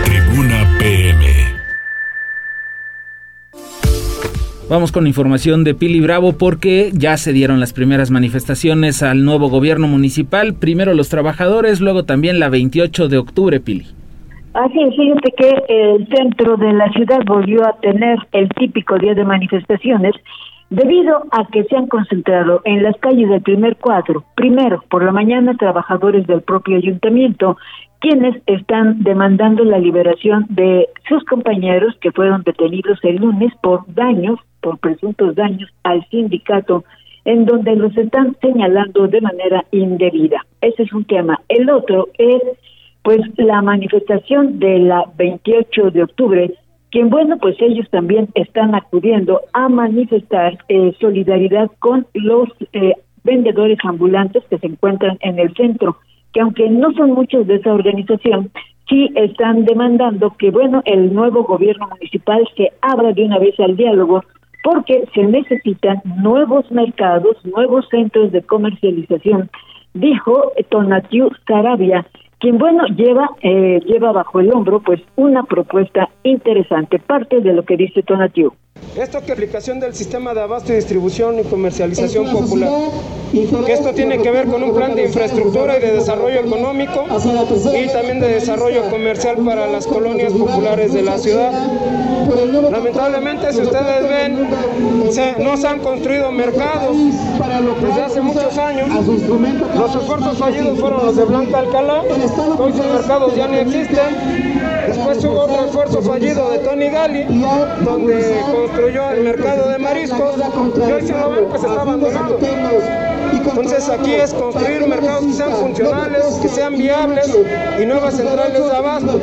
Tribuna PM. Vamos con información de Pili Bravo porque ya se dieron las primeras manifestaciones al nuevo gobierno municipal, primero los trabajadores, luego también la 28 de octubre, Pili. Así es, fíjate que el centro de la ciudad volvió a tener el típico día de manifestaciones debido a que se han concentrado en las calles del primer cuadro, primero por la mañana trabajadores del propio ayuntamiento quienes están demandando la liberación de sus compañeros que fueron detenidos el lunes por daños, por presuntos daños al sindicato, en donde los están señalando de manera indebida. Ese es un tema. El otro es, pues, la manifestación de la 28 de octubre, quien, bueno, pues ellos también están acudiendo a manifestar eh, solidaridad con los eh, vendedores ambulantes que se encuentran en el centro que aunque no son muchos de esa organización, sí están demandando que, bueno, el nuevo gobierno municipal se abra de una vez al diálogo porque se necesitan nuevos mercados, nuevos centros de comercialización, dijo Tonatiu Sarabia, quien bueno lleva eh, lleva bajo el hombro pues una propuesta interesante, parte de lo que dice Tonatiu. Esto que aplicación del sistema de abasto y distribución y comercialización popular. Que esto tiene que ver con un plan de infraestructura y de desarrollo económico y también de desarrollo comercial para las colonias populares de la ciudad. Lamentablemente, si ustedes ven, no se han construido mercados desde hace muchos años. Los esfuerzos fallidos fueron los de Blanca Alcalá, hoy sus mercados ya no existen. Después hubo otro esfuerzo fallido de Tony Gali, donde construyó el mercado de mariscos y hoy se lo ven que se está abandonando. Entonces aquí es construir mercados que sean funcionales, que sean viables y nuevas centrales de abasto.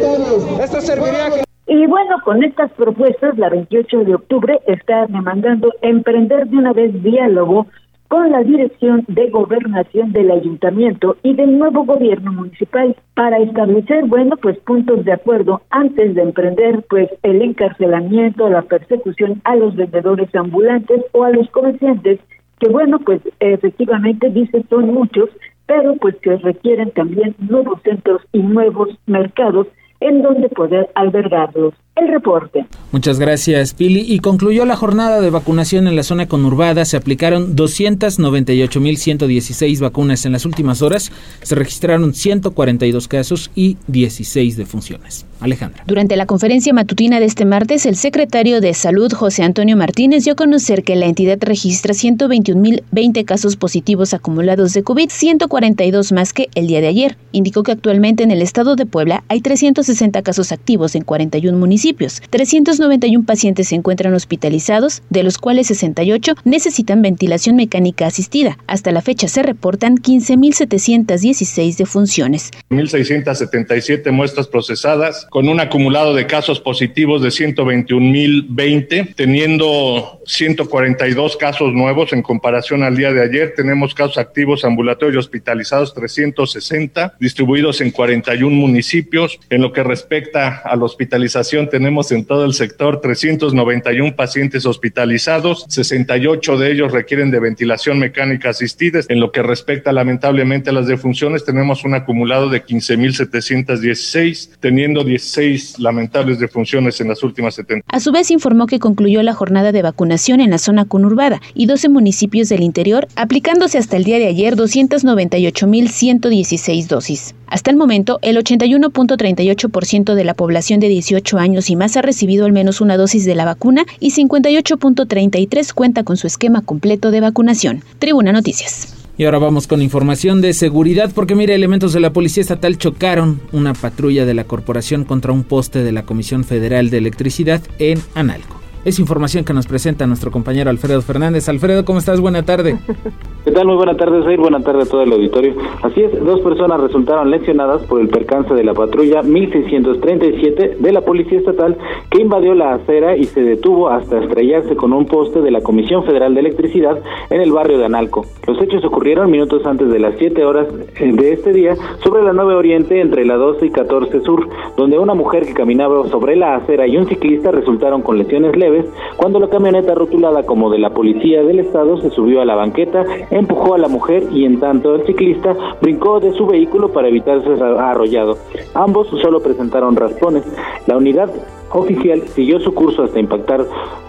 Esto serviría a y bueno, con estas propuestas, la 28 de octubre está demandando emprender de una vez diálogo con la dirección de gobernación del ayuntamiento y del nuevo gobierno municipal para establecer, bueno, pues puntos de acuerdo antes de emprender, pues el encarcelamiento, la persecución a los vendedores ambulantes o a los comerciantes, que bueno, pues efectivamente dice son muchos, pero pues que requieren también nuevos centros y nuevos mercados en donde poder albergarlos. Reporte. Muchas gracias, Pili. Y concluyó la jornada de vacunación en la zona conurbada. Se aplicaron 298.116 vacunas en las últimas horas. Se registraron 142 casos y 16 defunciones. Alejandra. Durante la conferencia matutina de este martes, el secretario de Salud, José Antonio Martínez, dio a conocer que la entidad registra 121.020 casos positivos acumulados de COVID, 142 más que el día de ayer. Indicó que actualmente en el estado de Puebla hay 360 casos activos en 41 municipios 391 pacientes se encuentran hospitalizados, de los cuales 68 necesitan ventilación mecánica asistida. Hasta la fecha se reportan 15.716 defunciones. 1.677 muestras procesadas, con un acumulado de casos positivos de 121.020, teniendo 142 casos nuevos en comparación al día de ayer. Tenemos casos activos ambulatorios y hospitalizados 360, distribuidos en 41 municipios. En lo que respecta a la hospitalización, tenemos en todo el sector 391 pacientes hospitalizados, 68 de ellos requieren de ventilación mecánica asistida. En lo que respecta lamentablemente a las defunciones, tenemos un acumulado de 15.716, teniendo 16 lamentables defunciones en las últimas 70. A su vez informó que concluyó la jornada de vacunación en la zona conurbada y 12 municipios del interior, aplicándose hasta el día de ayer 298.116 dosis. Hasta el momento, el 81.38% de la población de 18 años y más ha recibido al menos una dosis de la vacuna y 58.33 cuenta con su esquema completo de vacunación. Tribuna Noticias. Y ahora vamos con información de seguridad porque mire, elementos de la Policía Estatal chocaron una patrulla de la corporación contra un poste de la Comisión Federal de Electricidad en Analco. Es información que nos presenta nuestro compañero Alfredo Fernández. Alfredo, ¿cómo estás? Buena tarde. ¿Qué tal? Muy buena tarde, Seir. Buena tarde a todo el auditorio. Así es, dos personas resultaron lesionadas por el percance de la patrulla 1637 de la Policía Estatal que invadió la acera y se detuvo hasta estrellarse con un poste de la Comisión Federal de Electricidad en el barrio de Analco. Los hechos ocurrieron minutos antes de las 7 horas eh, de este día sobre la 9 Oriente entre la 12 y 14 Sur, donde una mujer que caminaba sobre la acera y un ciclista resultaron con lesiones leves cuando la camioneta rotulada como de la policía del estado se subió a la banqueta, empujó a la mujer y en tanto el ciclista brincó de su vehículo para evitar ser arrollado. Ambos solo presentaron raspones. La unidad oficial siguió su curso hasta impactar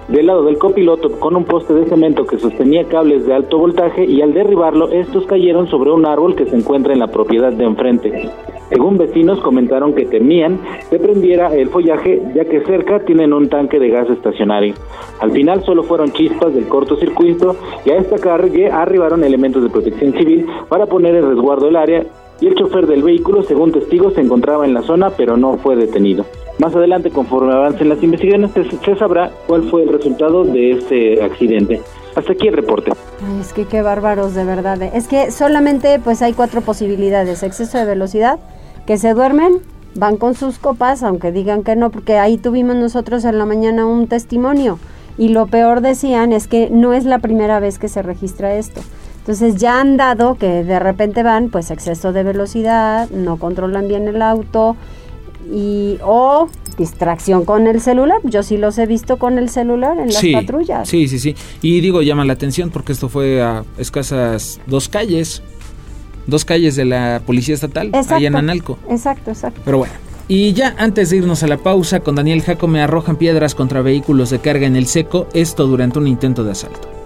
del lado del copiloto con un poste de cemento que sostenía cables de alto voltaje y al derribarlo estos cayeron sobre un árbol que se encuentra en la propiedad de enfrente. Según vecinos comentaron que temían que prendiera el follaje ya que cerca tienen un tanque de gas estacionario. Al final solo fueron chispas del cortocircuito y a esta calle arribaron elementos de protección civil para poner en resguardo el área y el chofer del vehículo, según testigos, se encontraba en la zona pero no fue detenido. Más adelante, conforme avancen las investigaciones, se, sabrá cuál fue el resultado de este accidente. Hasta aquí el reporte. es que qué bárbaros, de verdad. Es que solamente pues hay cuatro posibilidades. Exceso de velocidad, que se duermen, van con sus copas, aunque digan que no, porque ahí tuvimos nosotros en la mañana un testimonio. Y lo peor decían es que no es la primera vez que se registra esto. Entonces ya han dado que de repente van pues exceso de velocidad, no controlan bien el auto y o distracción con el celular. Yo sí los he visto con el celular en las patrullas. Sí, sí, sí. Y digo, llama la atención porque esto fue a escasas dos calles, dos calles de la Policía Estatal, allá en Analco. Exacto, exacto. Pero bueno. Y ya antes de irnos a la pausa, con Daniel Jaco me arrojan piedras contra vehículos de carga en el seco, esto durante un intento de asalto.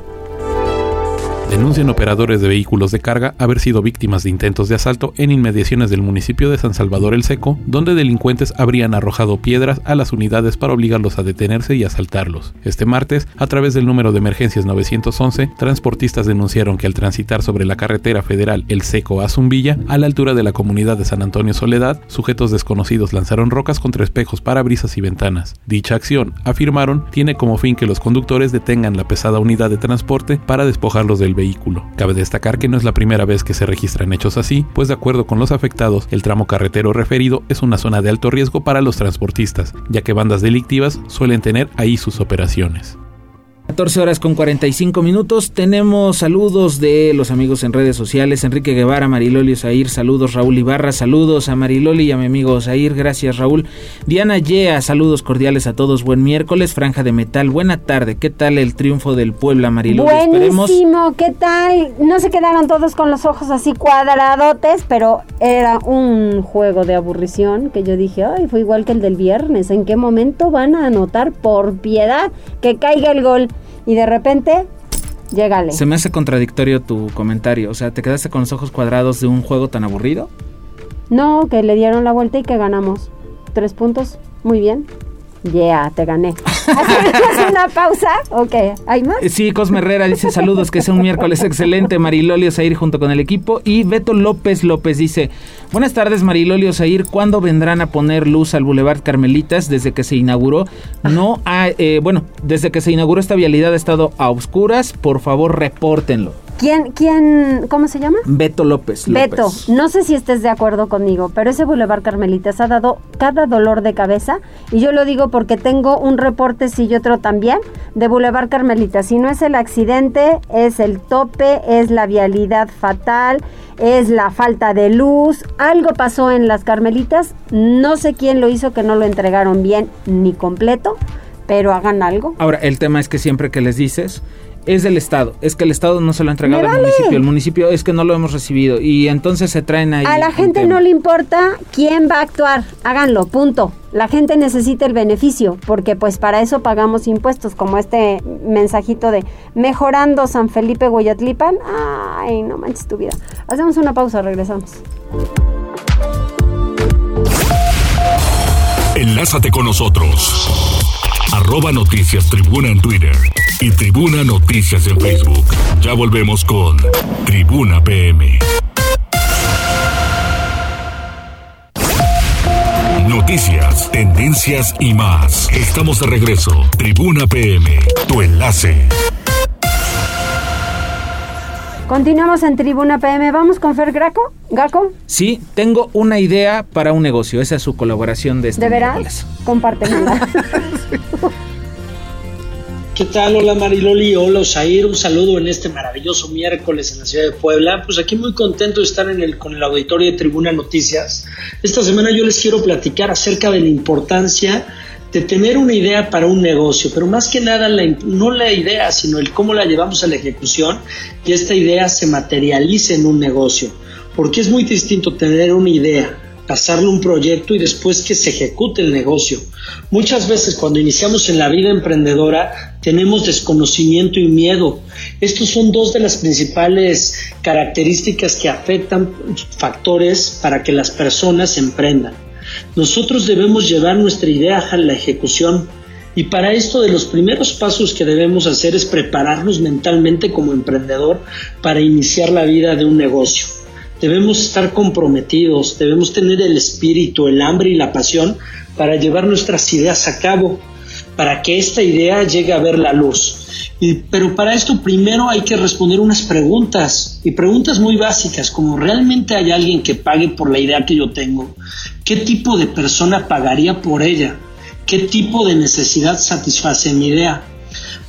Denuncian operadores de vehículos de carga haber sido víctimas de intentos de asalto en inmediaciones del municipio de San Salvador el Seco, donde delincuentes habrían arrojado piedras a las unidades para obligarlos a detenerse y asaltarlos. Este martes, a través del número de emergencias 911, transportistas denunciaron que al transitar sobre la carretera federal El Seco a Zumbilla, a la altura de la comunidad de San Antonio Soledad, sujetos desconocidos lanzaron rocas contra espejos, parabrisas y ventanas. Dicha acción, afirmaron, tiene como fin que los conductores detengan la pesada unidad de transporte para despojarlos del vehículo. Cabe destacar que no es la primera vez que se registran hechos así, pues de acuerdo con los afectados, el tramo carretero referido es una zona de alto riesgo para los transportistas, ya que bandas delictivas suelen tener ahí sus operaciones. 14 horas con 45 minutos. Tenemos saludos de los amigos en redes sociales. Enrique Guevara, Mariloli Osair, saludos. Raúl Ibarra, saludos a Mariloli y a mi amigo Osair, gracias Raúl. Diana Yea, saludos cordiales a todos. Buen miércoles, Franja de Metal. Buena tarde. ¿Qué tal el triunfo del Puebla, Mariloli? Buenísimo, ¿qué tal? No se quedaron todos con los ojos así cuadradotes, pero era un juego de aburrición que yo dije, ay, fue igual que el del viernes. ¿En qué momento van a anotar por piedad que caiga el gol? Y de repente, llégale. Se me hace contradictorio tu comentario. O sea, ¿te quedaste con los ojos cuadrados de un juego tan aburrido? No, que le dieron la vuelta y que ganamos. Tres puntos, muy bien. Yeah, te gané. ¿Hacemos una pausa? Ok, ¿hay más? Eh, sí, Cosme Herrera dice saludos, que sea un miércoles excelente. Marilolio Zair junto con el equipo. Y Beto López López dice: Buenas tardes, Marilolio Zair. ¿Cuándo vendrán a poner luz al Boulevard Carmelitas desde que se inauguró? No hay, eh, bueno, desde que se inauguró esta vialidad ha estado a oscuras. Por favor, repórtenlo. ¿Quién, quién, cómo se llama? Beto López, Beto, no sé si estés de acuerdo conmigo, pero ese Boulevard Carmelitas ha dado cada dolor de cabeza y yo lo digo porque tengo un reporte, sí y otro también, de Boulevard Carmelitas. Si no es el accidente, es el tope, es la vialidad fatal, es la falta de luz, algo pasó en las Carmelitas, no sé quién lo hizo que no lo entregaron bien ni completo, pero hagan algo. Ahora, el tema es que siempre que les dices, es del Estado. Es que el Estado no se lo ha entregado al municipio. El municipio es que no lo hemos recibido. Y entonces se traen ahí. A la gente no le importa quién va a actuar. Háganlo, punto. La gente necesita el beneficio, porque pues para eso pagamos impuestos, como este mensajito de mejorando San Felipe Guayatlipan. Ay, no manches tu vida. Hacemos una pausa, regresamos. Enlázate con nosotros. Arroba Noticias Tribuna en Twitter y Tribuna Noticias en Facebook. Ya volvemos con Tribuna PM. Noticias, tendencias y más. Estamos de regreso. Tribuna PM, tu enlace. Continuamos en Tribuna PM. Vamos con Fer Graco. ¿Gaco? Sí, tengo una idea para un negocio. Esa es su colaboración de este ¿De veras? Compártemela. ¿Qué tal? Hola Mariloli, hola Osair, un saludo en este maravilloso miércoles en la ciudad de Puebla. Pues aquí muy contento de estar en el, con el auditorio de Tribuna Noticias. Esta semana yo les quiero platicar acerca de la importancia de tener una idea para un negocio, pero más que nada no la idea, sino el cómo la llevamos a la ejecución y esta idea se materialice en un negocio. Porque es muy distinto tener una idea pasarle un proyecto y después que se ejecute el negocio. Muchas veces cuando iniciamos en la vida emprendedora tenemos desconocimiento y miedo. Estos son dos de las principales características que afectan factores para que las personas emprendan. Nosotros debemos llevar nuestra idea a la ejecución y para esto de los primeros pasos que debemos hacer es prepararnos mentalmente como emprendedor para iniciar la vida de un negocio. Debemos estar comprometidos, debemos tener el espíritu, el hambre y la pasión para llevar nuestras ideas a cabo, para que esta idea llegue a ver la luz. Pero para esto primero hay que responder unas preguntas, y preguntas muy básicas, como ¿realmente hay alguien que pague por la idea que yo tengo? ¿Qué tipo de persona pagaría por ella? ¿Qué tipo de necesidad satisface mi idea?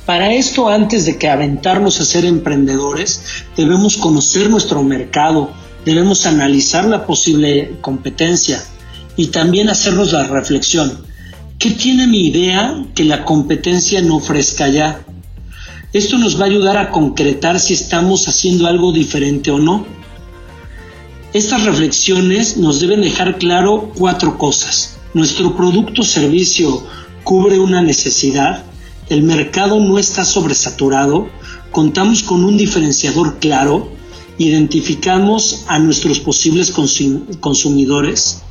Para esto, antes de que aventarnos a ser emprendedores, debemos conocer nuestro mercado, debemos analizar la posible competencia y también hacernos la reflexión. ¿Qué tiene mi idea que la competencia no ofrezca ya? Esto nos va a ayudar a concretar si estamos haciendo algo diferente o no. Estas reflexiones nos deben dejar claro cuatro cosas. Nuestro producto o servicio cubre una necesidad, el mercado no está sobresaturado, contamos con un diferenciador claro, identificamos a nuestros posibles consumidores.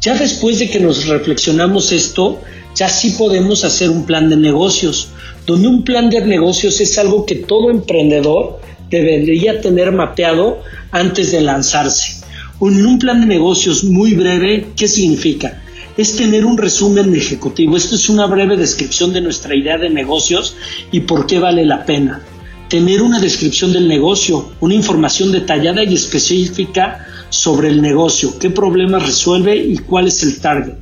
Ya después de que nos reflexionamos esto, ya sí podemos hacer un plan de negocios, donde un plan de negocios es algo que todo emprendedor debería tener mapeado antes de lanzarse. Un plan de negocios muy breve, ¿qué significa? Es tener un resumen ejecutivo. Esto es una breve descripción de nuestra idea de negocios y por qué vale la pena tener una descripción del negocio, una información detallada y específica sobre el negocio, qué problemas resuelve y cuál es el target.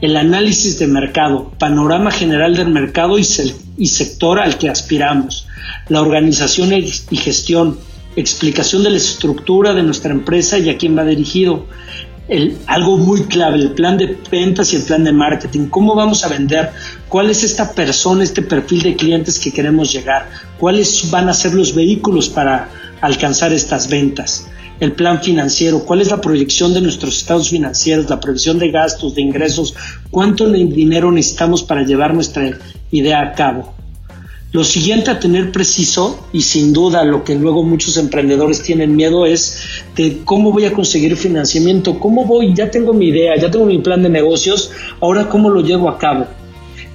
El análisis de mercado, panorama general del mercado y, sector al que aspiramos, la organización y gestión, explicación de la estructura de nuestra empresa y a quién va dirigido, algo muy clave, el plan de ventas y el plan de marketing. ¿Cómo vamos a vender? ¿Cuál es esta persona, este perfil de clientes que queremos llegar? ¿Cuáles van a ser los vehículos para alcanzar estas ventas? El plan financiero, cuál es la proyección de nuestros estados financieros, la previsión de gastos, de ingresos, cuánto dinero necesitamos para llevar nuestra idea a cabo. Lo siguiente a tener preciso, y sin duda lo que luego muchos emprendedores tienen miedo es de cómo voy a conseguir financiamiento, cómo voy, ya tengo mi idea, ya tengo mi plan de negocios, ahora cómo lo llevo a cabo.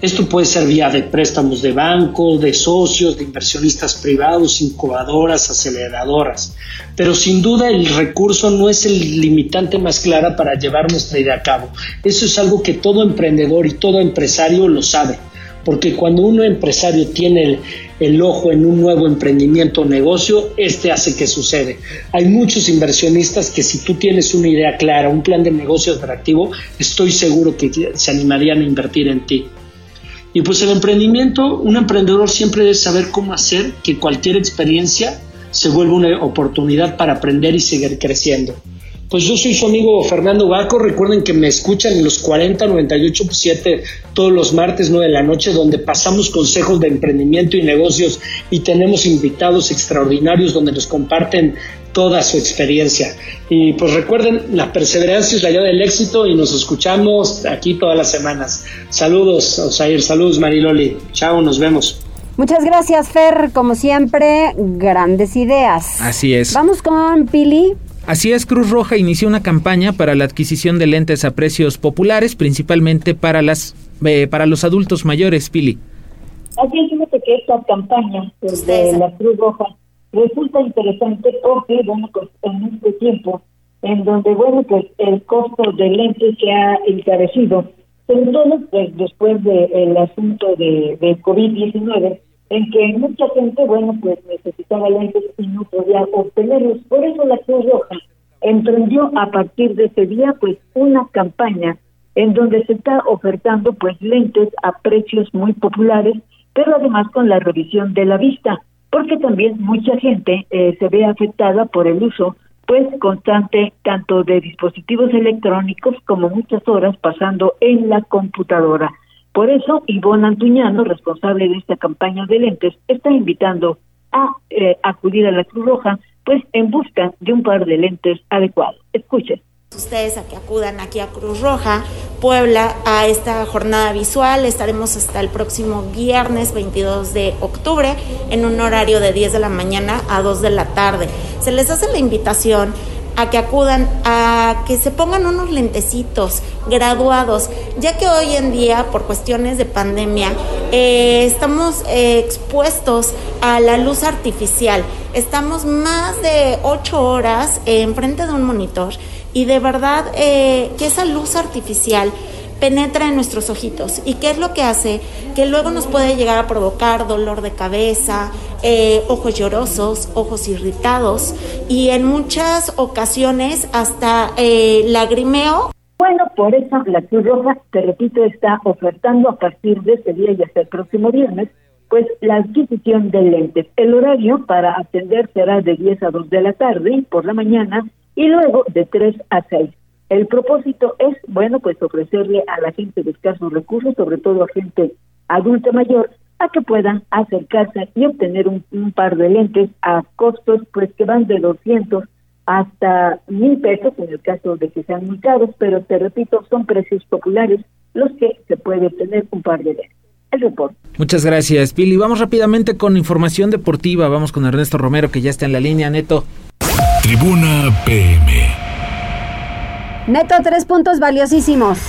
Esto puede ser vía de préstamos de banco, de socios, de inversionistas privados, incubadoras, aceleradoras. Pero sin duda el recurso no es el limitante más clara para llevar nuestra idea a cabo. Eso es algo que todo emprendedor y todo empresario lo sabe porque cuando un empresario tiene el, ojo en un nuevo emprendimiento o negocio, este hace que sucede. Hay muchos inversionistas que si tú tienes una idea clara, un plan de negocio atractivo, estoy seguro que se animarían a invertir en ti. Y pues el emprendimiento, un emprendedor siempre debe saber cómo hacer que cualquier experiencia se vuelva una oportunidad para aprender y seguir creciendo. Pues yo soy su amigo Fernando Baco. Recuerden que me escuchan en los 40 98 7 todos los martes 9 de la noche, donde pasamos consejos de emprendimiento y negocios y tenemos invitados extraordinarios donde nos comparten toda su experiencia. Y pues recuerden, la perseverancia es la llave del éxito y nos escuchamos aquí todas las semanas. Saludos, Osair, saludos Mariloli. Chao, nos vemos. Muchas gracias, Fer. Como siempre, grandes ideas. Así es. Vamos con Pili. Así es, Cruz Roja inició una campaña para la adquisición de lentes a precios populares, principalmente para las eh, para los adultos mayores, Pili. Así es, fíjate que esta campaña pues, de la Cruz Roja resulta interesante porque, bueno, pues en este tiempo, en donde, bueno, pues el costo de lentes se ha encarecido, sobre todo pues, después del asunto de, de COVID-19, en que mucha gente, bueno, pues necesitaba lentes y no podía obtenerlos. Por eso la Cruz Roja emprendió a partir de ese día, pues, una campaña en donde se está ofertando, pues, lentes a precios muy populares, pero además con la revisión de la vista, porque también mucha gente eh, se ve afectada por el uso, pues, constante tanto de dispositivos electrónicos como muchas horas pasando en la computadora. Por eso, Ivonne Antuñano, responsable de esta campaña de lentes, está invitando a eh, acudir a la Cruz Roja, pues en busca de un par de lentes adecuados. Escuchen. Ustedes a que acudan aquí a Cruz Roja, Puebla, a esta jornada visual. Estaremos hasta el próximo viernes 22 de octubre en un horario de 10 de la mañana a 2 de la tarde. Se les hace la invitación a que acudan, a que se pongan unos lentecitos graduados, ya que hoy en día, por cuestiones de pandemia, eh, estamos eh, expuestos a la luz artificial. Estamos más de ocho horas enfrente de un monitor y de verdad eh, que esa luz artificial penetra en nuestros ojitos. ¿Y qué es lo que hace? Que luego nos puede llegar a provocar dolor de cabeza, eh, ojos llorosos, ojos irritados y en muchas ocasiones hasta eh, lagrimeo. Bueno, por eso la Cruz Roja, te repito, está ofertando a partir de este día y hasta el próximo viernes, pues la adquisición de lentes. El horario para atender será de 10 a 2 de la tarde por la mañana y luego de 3 a 6. El propósito es, bueno, pues ofrecerle a la gente de escasos recursos, sobre todo a gente adulta mayor, a que puedan acercarse y obtener un, par de lentes a costos pues que van de 200 hasta mil pesos en el caso de que sean muy caros, pero te repito, son precios populares los que se puede obtener un par de lentes. El reporte. Muchas gracias, Pili. Vamos rápidamente con información deportiva. Vamos con Ernesto Romero, que ya está en la línea, Neto. Tribuna PM. Neto, tres puntos valiosísimos.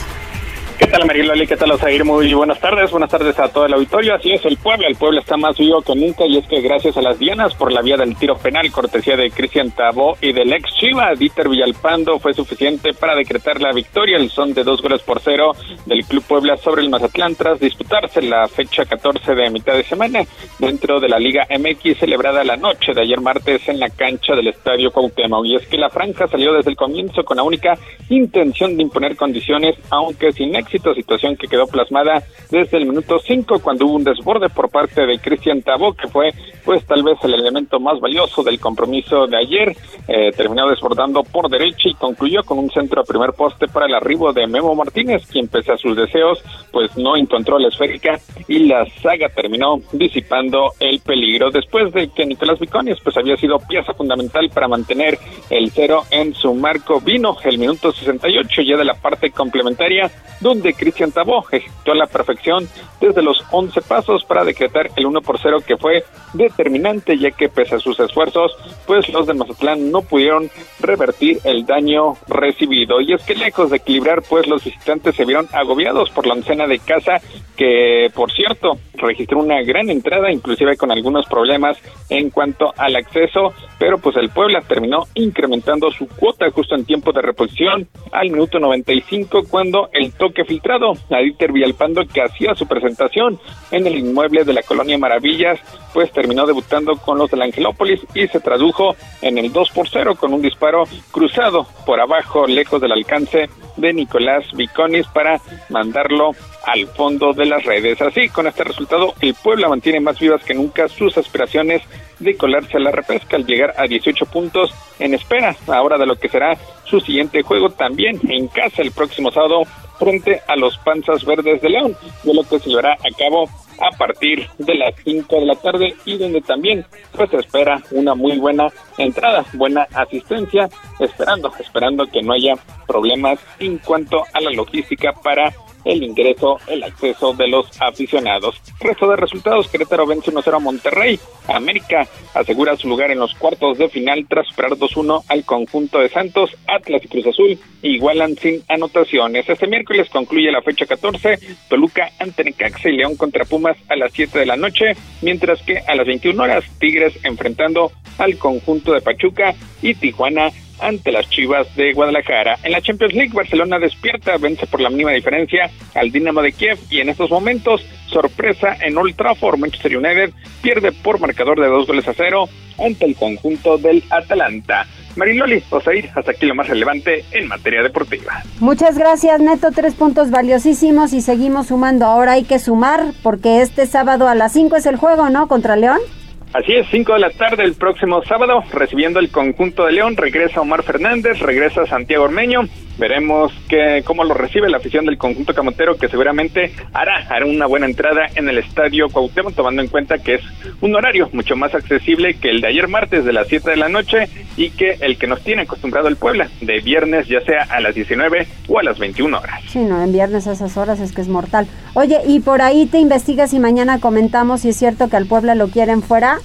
¿Qué tal Mariloli? ¿Qué tal Osair? Muy buenas tardes, buenas tardes a todo el auditorio. Así es, el pueblo, el pueblo está más vivo que nunca y es que gracias a las Dianas por la vía del tiro penal, cortesía de Cristian Tabó y del ex Chiva, Dieter Villalpando, fue suficiente para decretar la victoria. El son de dos goles por cero del Club Puebla sobre el Mazatlán tras disputarse la fecha 14 de mitad de semana dentro de la Liga MX celebrada la noche de ayer martes en la cancha del Estadio Cuauhtémoc. Y es que la franja salió desde el comienzo con la única intención de imponer condiciones, aunque sin éxito situación que quedó plasmada desde el minuto 5 cuando hubo un desborde por parte de Cristian Tabó, que fue pues tal vez el elemento más valioso del compromiso de ayer, eh, terminó desbordando por derecha y concluyó con un centro a primer poste para el arribo de Memo Martínez, quien pese a sus deseos pues no encontró la esférica y la saga terminó disipando el peligro. Después de que Nicolás Vicones pues había sido pieza fundamental para mantener el cero en su marco vino el minuto 68 ya de la parte complementaria donde Cristian Tabó ejecutó la perfección desde los 11 pasos para decretar el 1 por 0 que fue determinante ya que pese a sus esfuerzos pues los de Mazatlán no pudieron revertir el daño recibido. Y es que lejos de equilibrar pues los visitantes se vieron agobiados por la oncena de casa que por cierto registró una gran entrada inclusive con algunos problemas en cuanto al acceso pero pues el Puebla terminó incrementando su cuota justo en tiempo de reposición al minuto 95 cuando el toque filtrado a Dieter Villalpando que hacía su presentación en el inmueble de la colonia Maravillas pues terminó debutando con los del Angelópolis y se tradujo en el 2 por 0 con un disparo cruzado por abajo lejos del alcance de Nicolás Viconis para mandarlo al fondo de las redes. Así, con este resultado, el Puebla mantiene más vivas que nunca sus aspiraciones de colarse a la repesca al llegar a 18 puntos en espera ahora de lo que será su siguiente juego también en casa el próximo sábado frente a los Panzas Verdes de León, de lo que se llevará a cabo a partir de las 5 de la tarde y donde también pues se espera una muy buena entrada, buena asistencia, esperando, esperando que no haya problemas en cuanto a la logística para el ingreso, el acceso de los aficionados. Resto de resultados, Querétaro vence 1-0 a Monterrey. América asegura su lugar en los cuartos de final tras superar 2-1 al conjunto de Santos. Atlas y Cruz Azul igualan sin anotaciones. Este miércoles concluye la fecha 14. Toluca ante Necaxa y León contra Pumas a las 7 de la noche, mientras que a las 21 horas Tigres enfrentando al conjunto de Pachuca y Tijuana ante las Chivas de Guadalajara. En la Champions League, Barcelona despierta, vence por la mínima diferencia al Dinamo de Kiev y en estos momentos, sorpresa en Old Trafford, Manchester United pierde por marcador de dos goles a cero ante el conjunto del Atalanta. Mariloli, Osair, hasta aquí lo más relevante en materia deportiva. Muchas gracias, Neto. Tres puntos valiosísimos y seguimos sumando. Ahora hay que sumar porque este sábado a las 5 es el juego, ¿no? Contra León. Así es, 5 de la tarde el próximo sábado, recibiendo el conjunto de León, regresa Omar Fernández, regresa Santiago Ormeño, veremos que, cómo lo recibe la afición del conjunto camotero, que seguramente hará, hará una buena entrada en el estadio Cuauhtémoc, tomando en cuenta que es un horario mucho más accesible que el de ayer martes de las 7 de la noche y que el que nos tiene acostumbrado el Puebla, de viernes ya sea a las 19 o a las 21 horas. Sí, no, en viernes a esas horas es que es mortal. Oye, y por ahí te investigas y mañana comentamos si es cierto que al Puebla lo quieren fuera.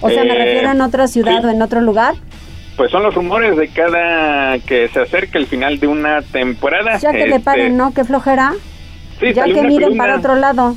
O sea, me Eh, refiero en otra ciudad o en otro lugar. Pues son los rumores de cada que se acerca el final de una temporada. Ya que le Este, paren, ¿no? Qué flojera. Sí, ya que miren columna- para otro lado.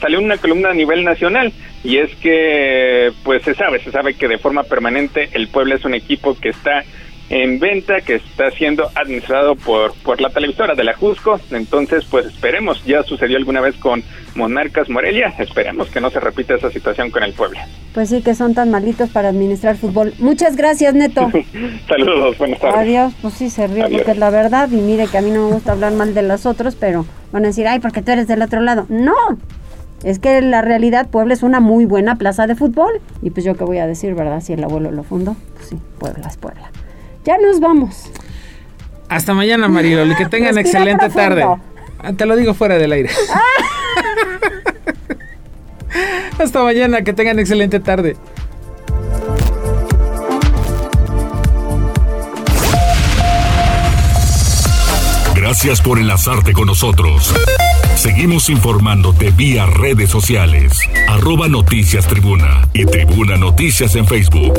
salió una columna a nivel nacional y es que pues se sabe, se sabe que de forma permanente el Puebla es un equipo que está en venta, que está siendo administrado por, por la televisora de la Jusco, entonces pues esperemos, ya sucedió alguna vez con Monarcas Morelia, esperemos que no se repita esa situación con el Puebla. Pues sí, que son tan malitos para administrar fútbol. Muchas gracias, Neto. Saludos, buenas tardes. Adiós. Pues sí, se ríe Adiós. porque es la verdad. Y mire que a mí no me gusta hablar mal de los otros, pero van a decir, ay, porque tú eres del otro lado. No. Es que la realidad, Puebla es una muy buena plaza de fútbol. Y pues yo qué voy a decir, ¿verdad? Si el abuelo lo fundó, pues sí, Puebla es Puebla. Ya nos vamos. Hasta mañana, Mariloli. Que tengan Respira excelente tarde. profundo. Ah, Te lo digo fuera del aire. Hasta mañana, que tengan excelente tarde. Gracias por enlazarte con nosotros. Seguimos informándote vía redes sociales. Arroba Noticias Tribuna y Tribuna Noticias en Facebook.